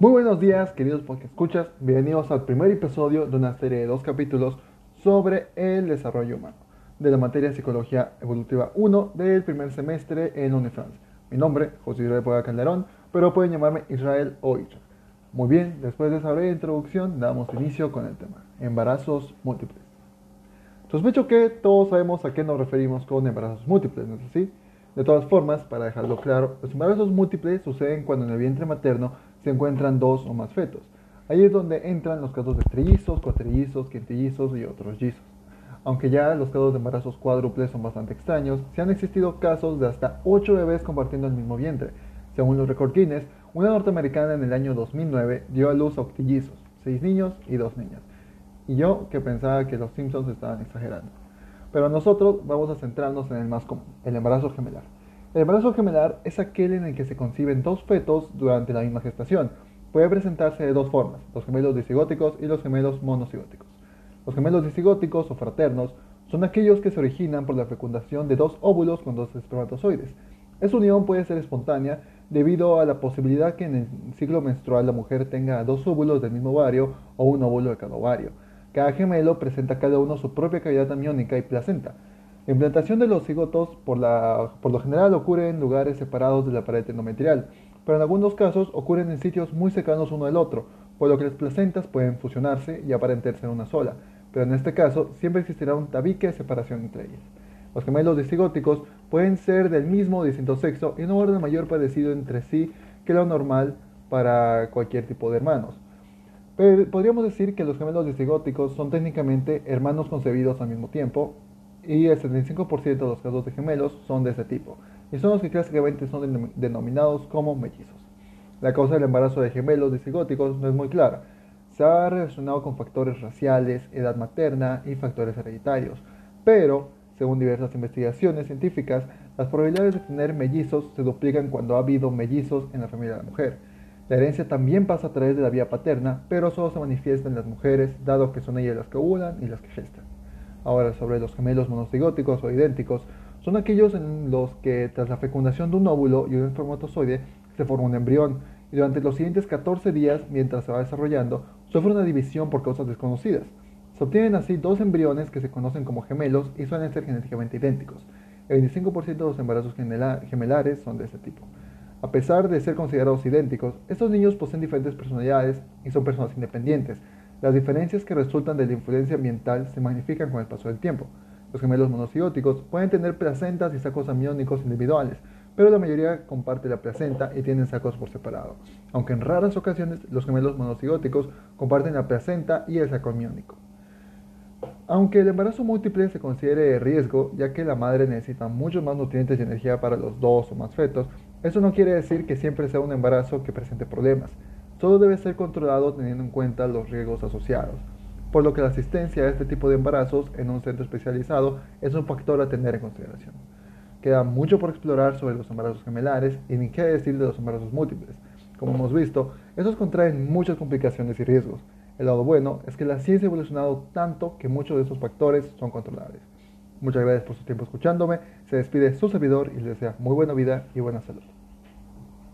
Muy buenos días, queridos porque escuchas. Bienvenidos al primer episodio de una serie de dos capítulos sobre el desarrollo humano de la materia Psicología Evolutiva 1 del primer semestre en UniFrance. Mi nombre, José Israel Puega Calderón, pero pueden llamarme Israel o Israel. Muy bien, después de esa breve introducción, damos inicio con el tema: embarazos múltiples. Sospecho que todos sabemos a qué nos referimos con embarazos múltiples, ¿no es así? De todas formas, para dejarlo claro, los embarazos múltiples suceden cuando en el vientre materno se encuentran dos o más fetos. Ahí es donde entran los casos de trillizos, cuatrillizos, quintillizos y otros yizos. Aunque ya los casos de embarazos cuádruples son bastante extraños, se han existido casos de hasta 8 bebés compartiendo el mismo vientre. Según los record Guinness, una norteamericana en el año 2009 dio a luz a octillizos, 6 niños y 2 niñas. Y yo que pensaba que los Simpsons estaban exagerando. Pero nosotros vamos a centrarnos en el más común, el embarazo gemelar. El embarazo gemelar es aquel en el que se conciben dos fetos durante la misma gestación. Puede presentarse de dos formas, los gemelos disigóticos y los gemelos monocigóticos. Los gemelos disigóticos o fraternos son aquellos que se originan por la fecundación de dos óvulos con dos espermatozoides. Esta unión puede ser espontánea debido a la posibilidad que en el ciclo menstrual la mujer tenga dos óvulos del mismo ovario o un óvulo de cada ovario. Cada gemelo presenta cada uno su propia cavidad amniónica y placenta. La implantación de los cigotos por, lo general ocurre en lugares separados de la pared endometrial, pero en algunos casos ocurren en sitios muy cercanos uno del otro, por lo que las placentas pueden fusionarse y aparentarse en una sola, pero en este caso siempre existirá un tabique de separación entre ellas. Los gemelos disigóticos pueden ser del mismo o distinto sexo y no guardan mayor parecido entre sí que lo normal para cualquier tipo de hermanos podríamos decir que los gemelos disigóticos son técnicamente hermanos concebidos al mismo tiempo y el 75% de los casos de gemelos son de ese tipo y son los que clásicamente son denominados como mellizos. La causa del embarazo de gemelos disigóticos no es muy clara. Se ha relacionado con factores raciales, edad materna y factores hereditarios, pero según diversas investigaciones científicas, las probabilidades de tener mellizos se duplican cuando ha habido mellizos en la familia de la mujer. La herencia también pasa a través de la vía paterna, pero solo se manifiesta en las mujeres, dado que son ellas las que ovulan y las que gestan. Ahora, sobre los gemelos monocigóticos o idénticos, son aquellos en los que tras la fecundación de un óvulo y un espermatozoide se forma un embrión, y durante los siguientes 14 días, mientras se va desarrollando, sufre una división por causas desconocidas. Se obtienen así dos embriones que se conocen como gemelos y suelen ser genéticamente idénticos. El 25% de los embarazos gemelares son de este tipo. A pesar de ser considerados idénticos, estos niños poseen diferentes personalidades y son personas independientes. Las diferencias que resultan de la influencia ambiental se magnifican con el paso del tiempo. Los gemelos monocigóticos pueden tener placentas y sacos amniónicos individuales, pero la mayoría comparte la placenta y tienen sacos por separado, aunque en raras ocasiones los gemelos monocigóticos comparten la placenta y el saco amniónico. Aunque el embarazo múltiple se considere de riesgo, ya que la madre necesita muchos más nutrientes y energía para los dos o más fetos, eso no quiere decir que siempre sea un embarazo que presente problemas. Todo debe ser controlado teniendo en cuenta los riesgos asociados, por lo que la asistencia a este tipo de embarazos en un centro especializado es un factor a tener en consideración. Queda mucho por explorar sobre los embarazos gemelares y ni qué decir de los embarazos múltiples. Como hemos visto, estos contraen muchas complicaciones y riesgos. El lado bueno es que la ciencia ha evolucionado tanto que muchos de estos factores son controlables. Muchas gracias por su tiempo escuchándome. Se despide su servidor y les desea muy buena vida y buena salud.